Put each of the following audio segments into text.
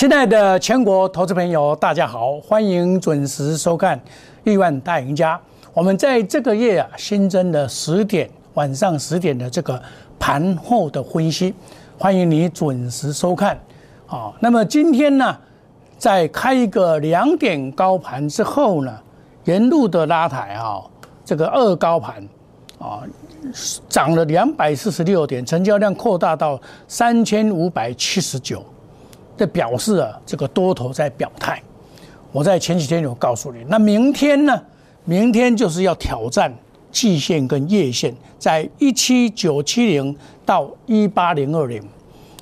亲爱的全国投资朋友，大家好，欢迎准时收看《亿万大赢家》。我们在这个月啊，新增了十点晚上十点的这个盘后的分析，欢迎你准时收看。啊，那么今天呢，在开一个两点高盘之后呢，沿路的拉抬啊，这个二高盘啊，涨了两百四十六点，成交量扩大到三千五百七十九。这表示啊，这个多头在表态。我在前几天有告诉你，那明天呢？明天就是要挑战季线跟月线，在一七九七零到一八零二零。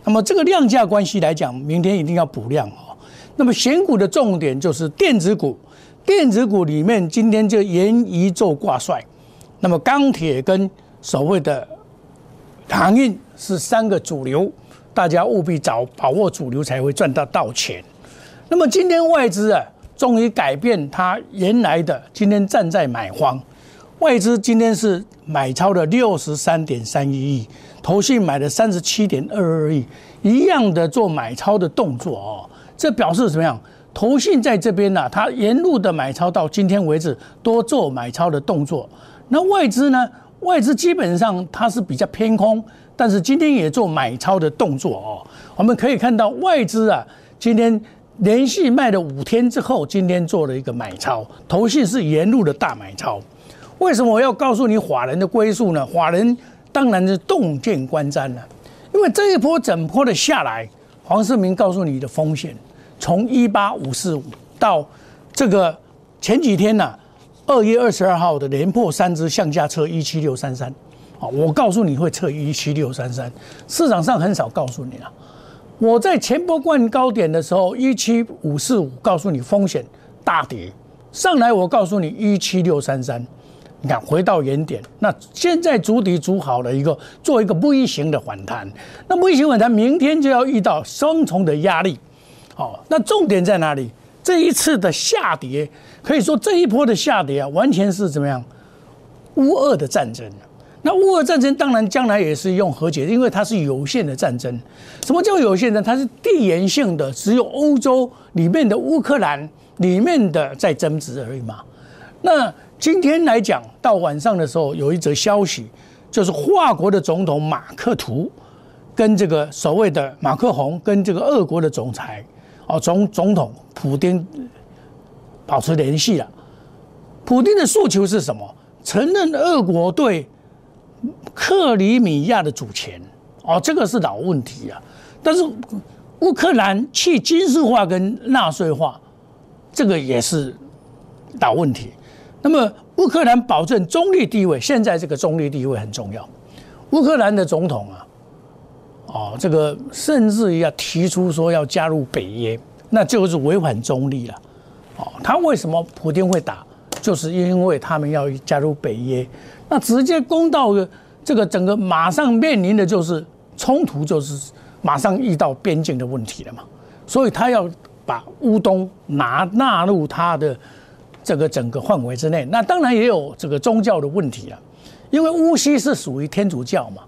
那么这个量价关系来讲，明天一定要补量哦。那么选股的重点就是电子股，电子股里面今天就沿一宙挂帅。那么钢铁跟所谓的航运是三个主流。大家务必找把握主流，才会赚到到钱。那么今天外资啊，终于改变它原来的，今天站在买方。外资今天是买超了六十三点三一亿，投信买了三十七点二二亿，一样的做买超的动作哦。这表示怎么样？投信在这边呢，它沿路的买超到今天为止多做买超的动作。那外资呢？外资基本上它是比较偏空。但是今天也做买超的动作哦，我们可以看到外资啊，今天连续卖了五天之后，今天做了一个买超，头信是沿路的大买超。为什么我要告诉你法人的归宿呢？法人当然是洞见观瞻了，因为这一波整波的下来，黄世明告诉你的风险，从一八五四五到这个前几天呢，二月二十二号的连破三只向下车一七六三三。啊，我告诉你会测一七六三三，市场上很少告诉你了。我在前波冠高点的时候一七五四五，告诉你风险大跌，上来我告诉你一七六三三，你看回到原点。那现在主底主好了一个，做一个微型的反弹。那微型反弹明天就要遇到双重的压力。好，那重点在哪里？这一次的下跌，可以说这一波的下跌啊，完全是怎么样？乌二的战争。那乌俄战争当然将来也是用和解，因为它是有限的战争。什么叫有限呢？它是地缘性的，只有欧洲里面的乌克兰里面的在争执而已嘛。那今天来讲到晚上的时候，有一则消息，就是华国的总统马克图跟这个所谓的马克宏跟这个俄国的总裁哦总总统普京保持联系了。普京的诉求是什么？承认俄国对。克里米亚的主权，哦，这个是老问题啊。但是乌克兰去军事化跟纳税化，这个也是老问题。那么乌克兰保证中立地位，现在这个中立地位很重要。乌克兰的总统啊，哦，这个甚至于要提出说要加入北约，那就是违反中立了。哦，他为什么普京会打？就是因为他们要加入北约。那直接攻到这个整个马上面临的就是冲突，就是马上遇到边境的问题了嘛。所以他要把乌东拿纳入他的这个整个范围之内。那当然也有这个宗教的问题了，因为乌西是属于天主教嘛，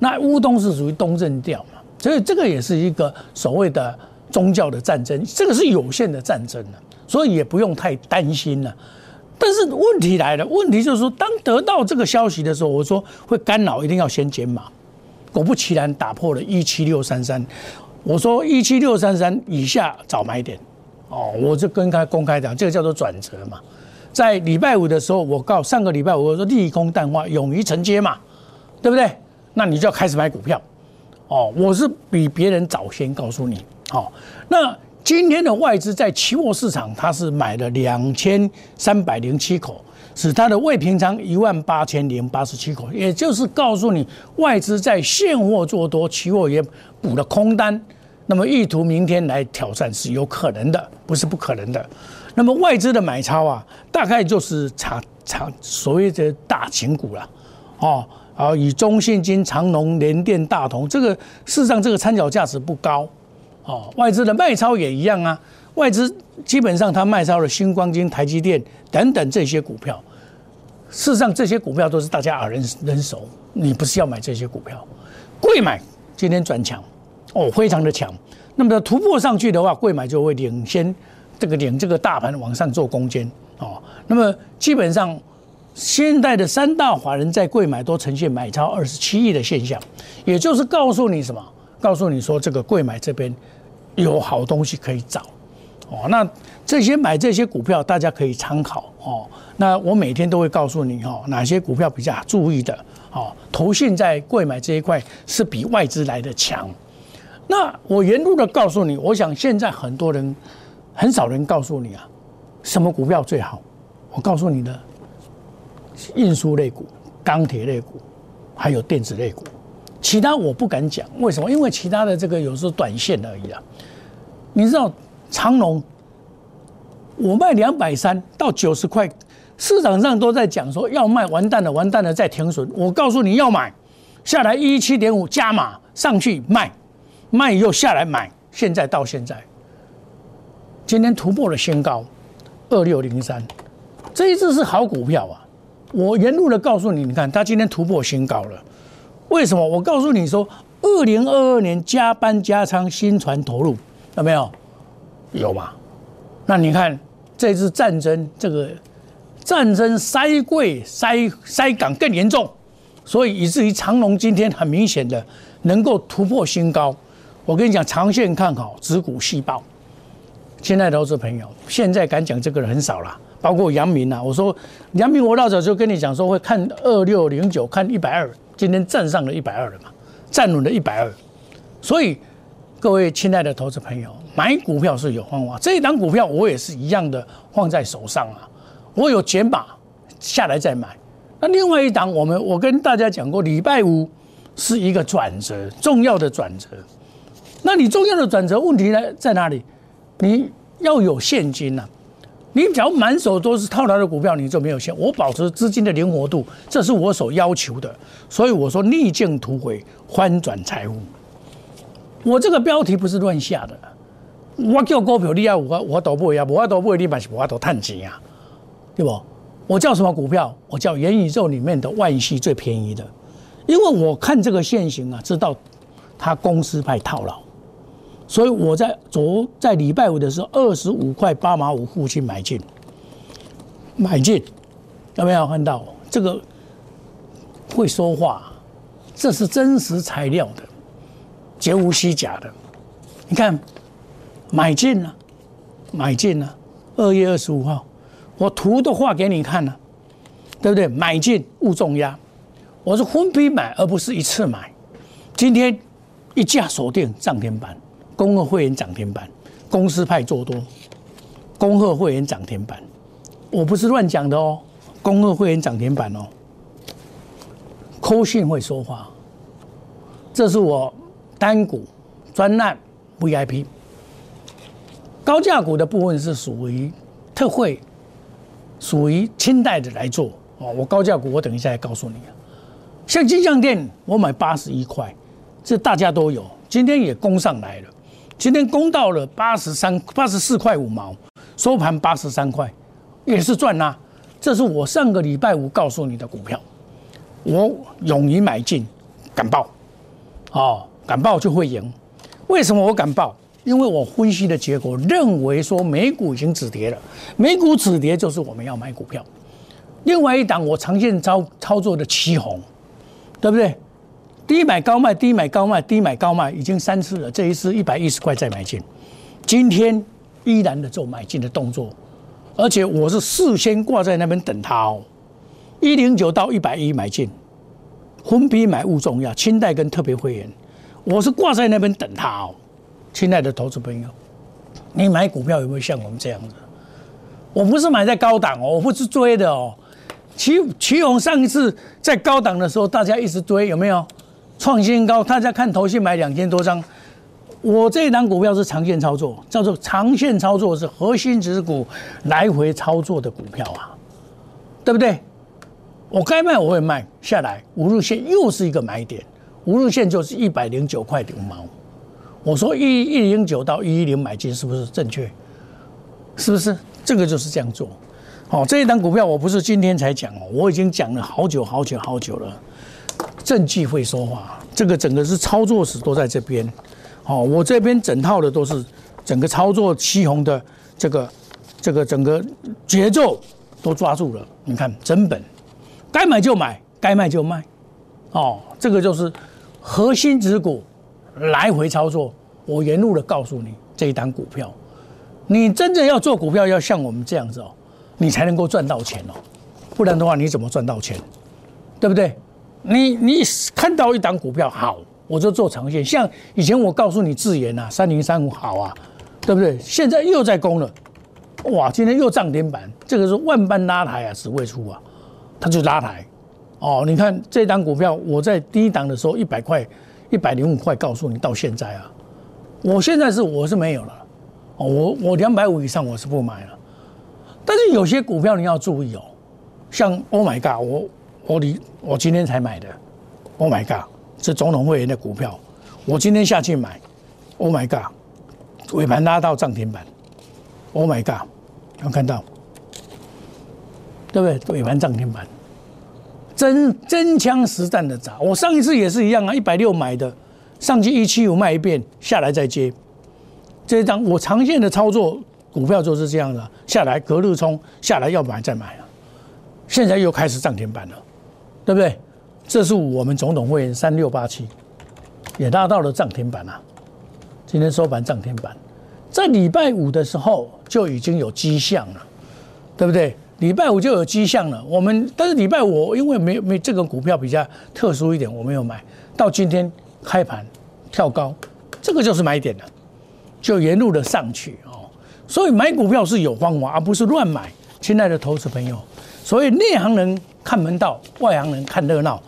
那乌东是属于东正教嘛，所以这个也是一个所谓的宗教的战争，这个是有限的战争了，所以也不用太担心了。但是问题来了，问题就是说，当得到这个消息的时候，我说会干扰，一定要先减码。果不其然，打破了一七六三三。我说一七六三三以下找买点。哦，我就跟他公开讲，这个叫做转折嘛。在礼拜五的时候，我告上个礼拜五我说利空淡化，勇于承接嘛，对不对？那你就要开始买股票。哦，我是比别人早先告诉你。好，那。今天的外资在期货市场，它是买了两千三百零七口，使它的未平仓一万八千零八十七口，也就是告诉你，外资在现货做多，期货也补了空单，那么意图明天来挑战是有可能的，不是不可能的。那么外资的买超啊，大概就是长长所谓的大型股了，哦，啊，以中信金、长隆、联电、大同，这个事实上这个参考价值不高。哦，外资的卖超也一样啊。外资基本上它卖超了新光金、台积电等等这些股票。事实上，这些股票都是大家耳人人熟。你不是要买这些股票，贵买今天转强。哦，非常的强。那么突破上去的话，贵买就会领先这个领这个大盘往上做攻坚哦。那么基本上现在的三大华人在贵买都呈现买超二十七亿的现象，也就是告诉你什么？告诉你说这个贵买这边有好东西可以找哦。那这些买这些股票大家可以参考哦。那我每天都会告诉你哦，哪些股票比较注意的哦。投信在贵买这一块是比外资来的强。那我沿路的告诉你，我想现在很多人很少人告诉你啊，什么股票最好？我告诉你的，运输类股、钢铁类股，还有电子类股，其他我不敢讲。为什么？因为其他的这个有时候短线而已啊。你知道长隆，我卖两百三到九十块，市场上都在讲说要卖，完蛋了，完蛋了，再停损。我告诉你要买，下来一七点五加码上去卖。卖又下来买，现在到现在，今天突破了新高，二六零三，这一次是好股票啊！我沿路的告诉你，你看它今天突破新高了，为什么？我告诉你说，二零二二年加班加仓新船投入有没有？有嘛？那你看这次战争，这个战争塞柜塞塞港更严重，所以以至于长隆今天很明显的能够突破新高。我跟你讲，长线看好，指股细胞。亲爱的投资朋友，现在敢讲这个人很少了，包括杨明啊。我说杨明，我老早就跟你讲说会看二六零九，看一百二，今天站上了一百二了嘛，站稳了一百二。所以各位亲爱的投资朋友，买股票是有方法。这一档股票我也是一样的放在手上啊，我有减码下来再买。那另外一档，我们我跟大家讲过，礼拜五是一个转折，重要的转折。那你重要的转折问题呢在哪里？你要有现金呐！你只要满手都是套牢的股票，你就没有钱。我保持资金的灵活度，这是我所要求的。所以我说逆境突围，翻转财富。我这个标题不是乱下的。我叫股票，你要我我都不会啊，我都不会，你嘛是我都探钱啊，对不？我叫什么股票？我叫元宇宙里面的万系最便宜的，因为我看这个现形啊，知道他公司派套牢。所以我在昨在礼拜五的时候，二十五块八毛五附近买进，买进，有没有看到这个会说话？这是真实材料的，绝无虚假的。你看，买进了，买进了，二月二十五号，我图都画给你看了，对不对？买进勿重压，我是分批买，而不是一次买。今天一价锁定涨停板。恭贺会员涨停板，公司派做多，恭贺会员涨停板，我不是乱讲的哦，恭贺会员涨停板哦，扣信会说话，这是我单股专案 VIP，高价股的部分是属于特惠，属于清代的来做。哦，我高价股我等一下来告诉你，像金像店我买八十一块，这大家都有，今天也攻上来了。今天攻到了八十三八十四块五毛，收盘八十三块，也是赚啦。这是我上个礼拜五告诉你的股票，我勇于买进，敢报，哦，敢报就会赢。为什么我敢报？因为我分析的结果认为说美股已经止跌了，美股止跌就是我们要买股票。另外一档我长线操操作的旗红，对不对？低买高卖，低买高卖，低买高卖，已经三次了。这一次一百一十块再买进，今天依然的做买进的动作，而且我是事先挂在那边等它哦。一零九到一百一买进，分批买勿重要，清代跟特别会员，我是挂在那边等它哦。亲爱的投资朋友，你买股票有没有像我们这样子？我不是买在高档哦，我不是追的哦。齐齐勇上一次在高档的时候，大家一直追，有没有？创新高，大家看头信买两千多张，我这一档股票是长线操作，叫做长线操作是核心指股来回操作的股票啊，对不对？我该卖我会卖下来，五日线又是一个买点，五日线就是一百零九块五毛。我说一一零九到一一零买进是不是正确？是不是？这个就是这样做。好，这一档股票我不是今天才讲哦，我已经讲了好久好久好久了。证据会说话，这个整个是操作史都在这边。哦，我这边整套的都是整个操作七红的这个这个整个节奏都抓住了。你看整本，该买就买，该卖就卖。哦，这个就是核心指股来回操作。我沿路的告诉你这一单股票，你真正要做股票，要像我们这样子哦，你才能够赚到钱哦。不然的话，你怎么赚到钱？对不对？你你看到一档股票好，我就做长线。像以前我告诉你智研啊，三零三五好啊，对不对？现在又在攻了，哇！今天又涨停板，这个是万般拉抬啊，只会出啊，它就拉抬。哦，你看这档股票，我在第一档的时候一百块、一百零五块告诉你，到现在啊，我现在是我是没有了。哦，我我两百五以上我是不买了。但是有些股票你要注意哦，像 Oh my God，我。我你我今天才买的，Oh my god，是总统会员的股票，我今天下去买，Oh my god，尾盘拉到涨停板，Oh my god，有看到，对不对？尾盘涨停板，真真枪实弹的砸。我上一次也是一样啊，一百六买的，上去一七五卖一遍，下来再接。这一张我长线的操作股票就是这样的，下来隔日冲，下来要买再买啊，现在又开始涨停板了。对不对？这是我们总统会员三六八七，也拉到了涨停板啊！今天收盘涨停板，在礼拜五的时候就已经有迹象了，对不对？礼拜五就有迹象了。我们但是礼拜五因为没没这个股票比较特殊一点，我没有买到今天开盘跳高，这个就是买点了，就沿路的上去哦。所以买股票是有方法，而不是乱买。亲爱的投资朋友，所以内行人。看门道，外行人看热闹。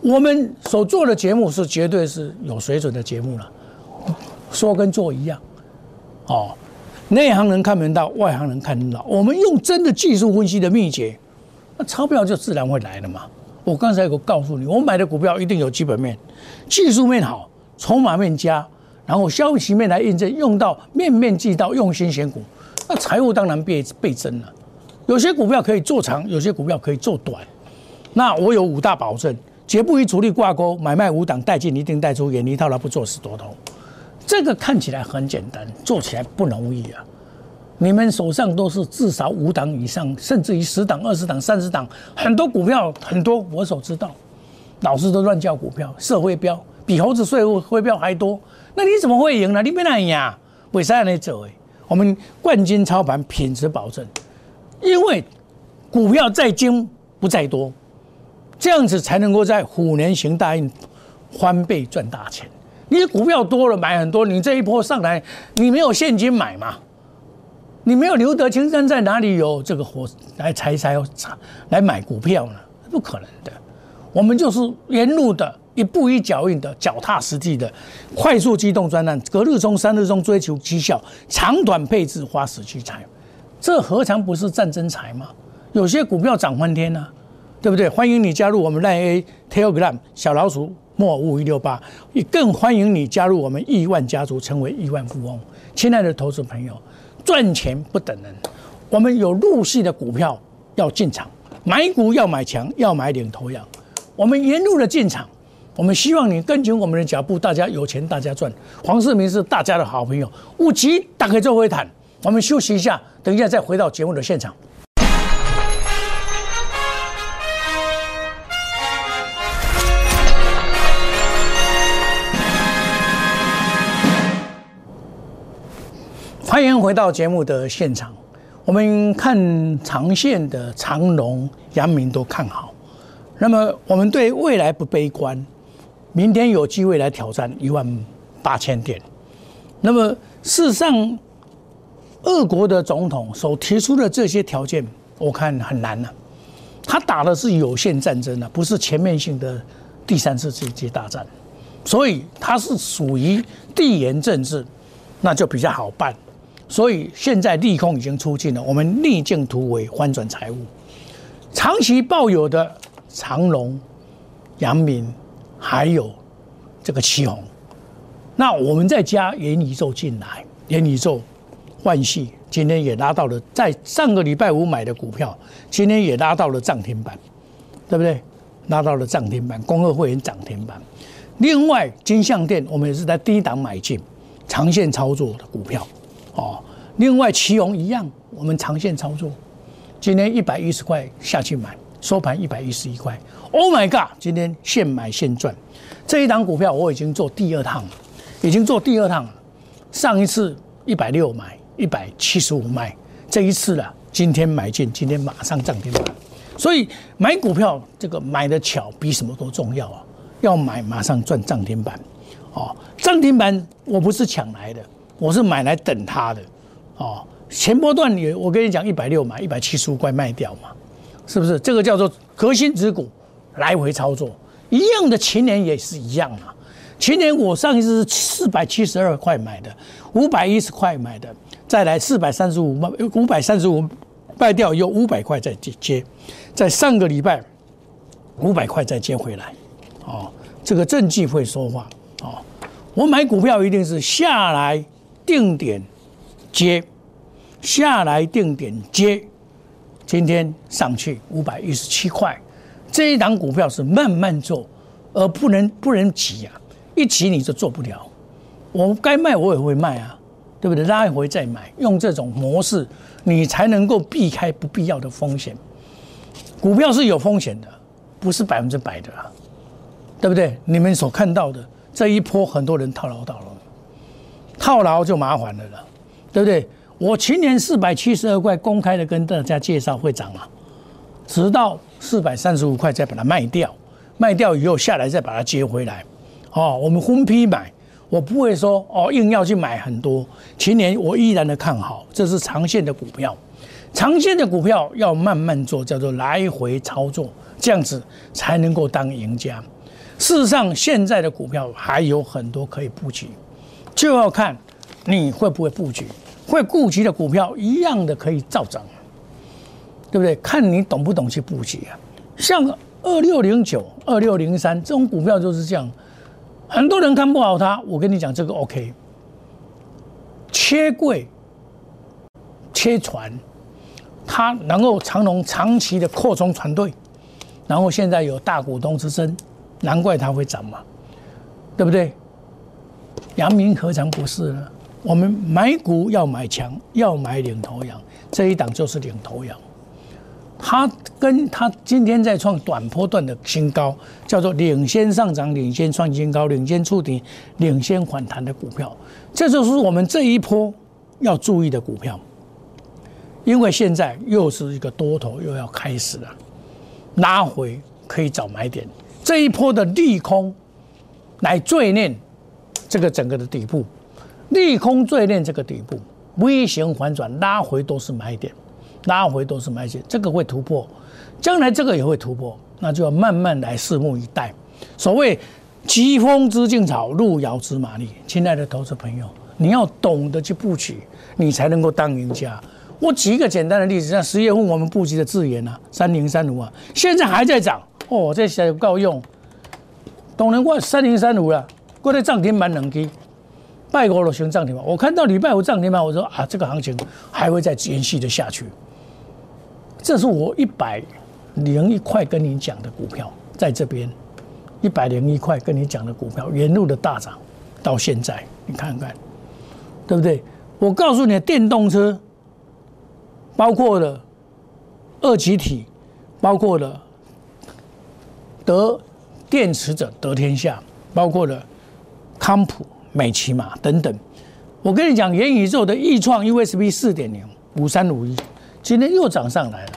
我们所做的节目是绝对是有水准的节目了，说跟做一样。哦，内行人看门道，外行人看热闹。我们用真的技术分析的秘诀，那钞票就自然会来了嘛。我刚才有告诉你，我买的股票一定有基本面、技术面好，筹码面佳，然后消息面来印证，用到面面俱到，用心选股，那财务当然倍倍增了。有些股票可以做长，有些股票可以做短。那我有五大保证：绝不与主力挂钩，买卖五档，带进一定带出，远离套牢，不做死多头。这个看起来很简单，做起来不容易啊！你们手上都是至少五档以上，甚至于十档、二十档、三十档，很多股票很多，我所知道，老师都乱叫股票，社会标比猴子税务会标还多，那你怎么会赢呢？你别那样，为啥你走？哎，我们冠军操盘，品质保证。因为股票在精不在多，这样子才能够在虎年行大运，翻倍赚大钱。你股票多了，买很多，你这一波上来，你没有现金买嘛？你没有留得青山在哪里有这个火来财财来买股票呢？不可能的。我们就是沿路的一步一脚印的脚踏实地的快速机动专案，隔日冲三日冲追求绩效，长短配置花时去财。这何尝不是战争财吗？有些股票涨翻天呐，对不对？欢迎你加入我们 Line Telegram 小老鼠莫五一六八，也更欢迎你加入我们亿万家族，成为亿万富翁。亲爱的投资朋友，赚钱不等人，我们有入戏的股票要进场，买股要买强，要买领头羊。我们沿路的进场，我们希望你跟紧我们的脚步，大家有钱大家赚。黄世明是大家的好朋友，五级打开做会谈。我们休息一下，等一下再回到节目的现场。欢迎回到节目的现场。我们看长线的长龙、阳明都看好，那么我们对未来不悲观，明天有机会来挑战一万八千点。那么事实上，俄国的总统所提出的这些条件，我看很难呢。他打的是有限战争呢，不是全面性的第三次世界大战，所以他是属于地缘政治，那就比较好办。所以现在利空已经出尽了，我们逆境突围，翻转财务。长期抱有的长隆、阳明，还有这个旗红，那我们再加元宇宙进来，元宇宙。万系今天也拉到了，在上个礼拜五买的股票，今天也拉到了涨停板，对不对？拉到了涨停板，工业会员涨停板，另外，金相店我们也是在低档买进，长线操作的股票，哦。另外，旗宏一样，我们长线操作，今天一百一十块下去买，收盘一百一十一块。Oh my god！今天现买现赚，这一档股票我已经做第二趟了，已经做第二趟了。上一次一百六买，一百七十五卖，这一次了，今天买进，今天马上涨停板。所以买股票这个买的巧比什么都重要啊！要买马上赚涨停板，哦，涨停板我不是抢来的，我是买来等它的。哦，前波段你我跟你讲一百六买一百七十五块卖掉嘛，是不是？这个叫做核心之股，来回操作一样的。前年也是一样嘛。前年我上一次是四百七十二块买的，五百一十块买的，再来四百三十五卖，五百三十五卖掉，有五百块再接接，在上个礼拜五百块再接回来。哦，这个证据会说话。哦，我买股票一定是下来定点。接下来定点接，今天上去五百一十七块，这一档股票是慢慢做，而不能不能急啊！一急你就做不了。我该卖我也会卖啊，对不对？拉一回再买，用这种模式，你才能够避开不必要的风险。股票是有风险的，不是百分之百的，对不对？你们所看到的这一波，很多人套牢到了，套牢就麻烦了了。对不对？我去年四百七十二块公开的跟大家介绍会涨嘛，直到四百三十五块再把它卖掉，卖掉以后下来再把它接回来。哦，我们分批买，我不会说哦硬要去买很多。去年我依然的看好，这是长线的股票，长线的股票要慢慢做，叫做来回操作，这样子才能够当赢家。事实上，现在的股票还有很多可以布局，就要看你会不会布局。会顾及的股票一样的可以照涨，对不对？看你懂不懂去布局啊。像二六零九、二六零三这种股票就是这样，很多人看不好它。我跟你讲，这个 OK，切柜、切船，它能够长隆长期的扩充船队，然后现在有大股东之争，难怪它会涨嘛，对不对？阳明何尝不是呢？我们买股要买强，要买领头羊，这一档就是领头羊。它跟它今天在创短波段的新高，叫做领先上涨、领先创新高、领先触底、领先反弹的股票，这就是我们这一波要注意的股票。因为现在又是一个多头又要开始了，拉回可以找买点。这一波的利空来锤炼这个整个的底部。利空最练这个底部微型反转拉回都是买点，拉回都是买点，这个会突破，将来这个也会突破，那就要慢慢来拭目以待。所谓疾风知劲草，路遥知马力。亲爱的投资朋友，你要懂得去布局，你才能够当赢家。我举一个简单的例子，像十月份我们布局的智源啊，三零三五啊，现在还在涨哦，这小够用。董人过三零三五了，过来涨停板两基。拜五了，行涨停板。我看到礼拜五涨停板，我说啊，这个行情还会再延续的下去。这是我一百零一块跟你讲的股票，在这边一百零一块跟你讲的股票，沿路的大涨，到现在你看看，对不对？我告诉你，电动车包括了二级体，包括了得电池者得天下，包括了康普。美骑马等等，我跟你讲，元宇宙的易创 USB 四点零五三五一，今天又涨上来了，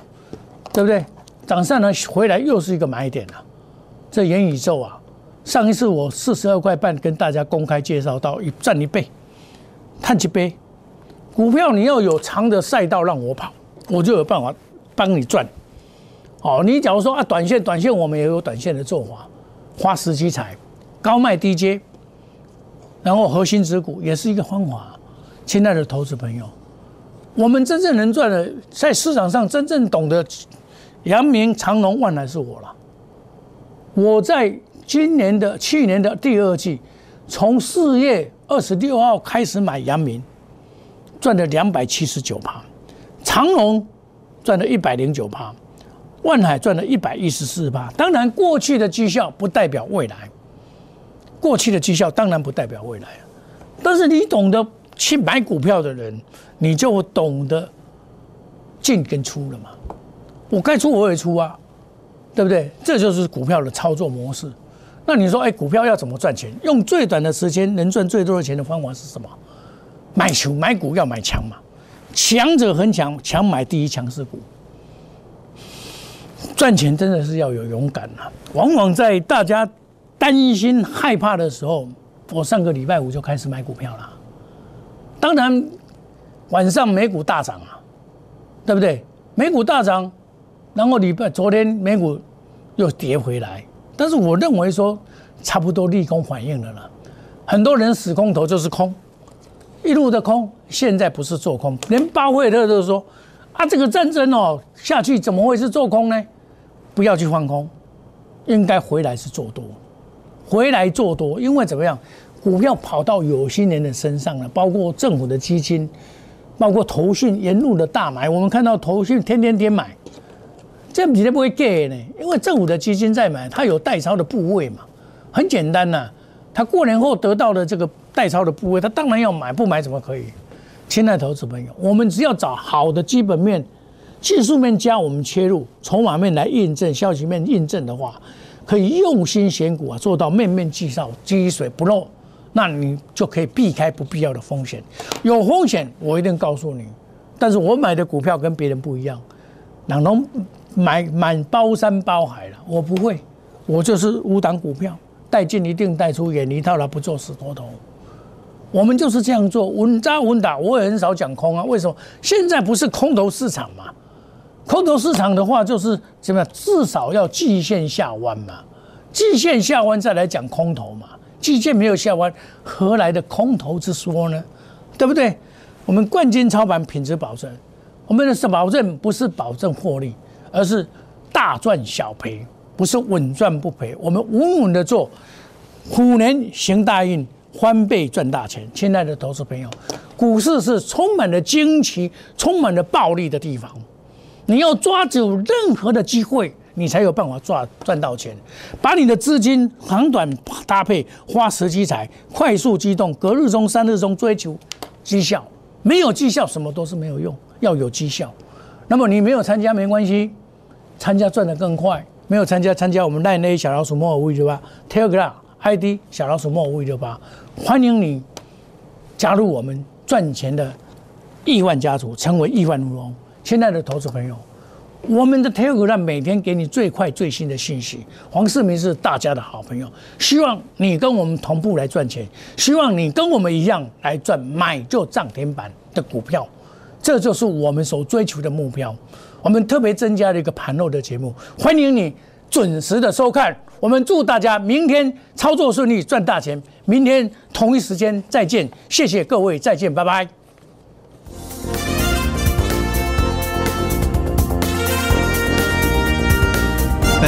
对不对？涨上来回来又是一个买点了。这元宇宙啊，上一次我四十二块半跟大家公开介绍到一赚一倍，探几倍，股票你要有长的赛道让我跑，我就有办法帮你赚。哦，你假如说啊，短线短线我们也有短线的做法，花时机财，高卖低接。然后核心持股也是一个方法，亲爱的投资朋友，我们真正能赚的，在市场上真正懂得阳明、长隆、万来是我了。我在今年的去年的第二季，从四月二十六号开始买阳明，赚了两百七十九趴，长隆赚了一百零九趴，万海赚了一百一十四趴。当然，过去的绩效不代表未来。过去的绩效当然不代表未来但是你懂得去买股票的人，你就懂得进跟出了嘛。我该出我也出啊，对不对？这就是股票的操作模式。那你说，哎，股票要怎么赚钱？用最短的时间能赚最多的钱的方法是什么？买球买股要买强嘛，强者恒强，强买第一强势股。赚钱真的是要有勇敢啊！往往在大家担心害怕的时候，我上个礼拜五就开始买股票了。当然，晚上美股大涨啊，对不对？美股大涨，然后礼拜昨天美股又跌回来，但是我认为说差不多利空反应了啦。很多人死空头就是空，一路的空，现在不是做空，连巴菲特都说啊，这个战争哦下去怎么会是做空呢？不要去放空，应该回来是做多，回来做多，因为怎么样，股票跑到有心人的身上了，包括政府的基金，包括投信沿路的大买，我们看到投信天天天买，这你都不会 get 呢，因为政府的基金在买，它有代抄的部位嘛，很简单呐，他过年后得到的这个代抄的部位，他当然要买，不买怎么可以？亲爱的投资朋友，我们只要找好的基本面。技术面加我们切入，筹码面来印证，消息面印证的话，可以用心选股啊，做到面面俱到，积水不漏，那你就可以避开不必要的风险。有风险，我一定告诉你。但是我买的股票跟别人不一样，哪能买满包山包海了？我不会，我就是五档股票，带进一定带出，远离套牢，不做死多头。我们就是这样做，稳扎稳打。我也很少讲空啊，为什么？现在不是空头市场嘛？空头市场的话，就是怎么？至少要季线下弯嘛，季线下弯再来讲空头嘛。季线没有下弯，何来的空头之说呢？对不对？我们冠军操盘品质保证，我们的是保证不是保证获利，而是大赚小赔，不是稳赚不赔。我们稳稳的做，虎年行大运，翻倍赚大钱。亲爱的投资朋友，股市是充满了惊奇、充满了暴利的地方。你要抓住任何的机会，你才有办法赚赚到钱。把你的资金长短搭配，花时机财，快速机动，隔日中、三日中追求绩效。没有绩效，什么都是没有用。要有绩效。那么你没有参加没关系，参加赚得更快。没有参加，参加我们 Line A 小老鼠莫尔五六八 Telegram ID 小老鼠莫尔五六八，欢迎你加入我们赚钱的亿万家族，成为亿万富翁。亲爱的投资朋友，我们的 Telegram 每天给你最快最新的信息。黄世明是大家的好朋友，希望你跟我们同步来赚钱，希望你跟我们一样来赚买就涨停板的股票，这就是我们所追求的目标。我们特别增加了一个盘后的节目，欢迎你准时的收看。我们祝大家明天操作顺利，赚大钱。明天同一时间再见，谢谢各位，再见，拜拜。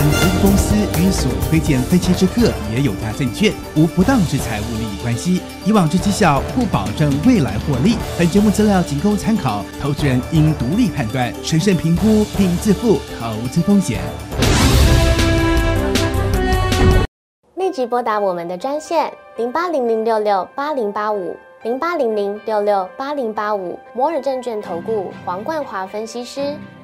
本公司与所推荐分期之客也有大证券无不当之财务利益关系，以往之绩效不保证未来获利。本节目资料仅供参考，投资人应独立判断、审慎评估并自负投资风险。立即拨打我们的专线零八零零六六八零八五零八零零六六八零八五摩尔证券投顾黄冠华分析师。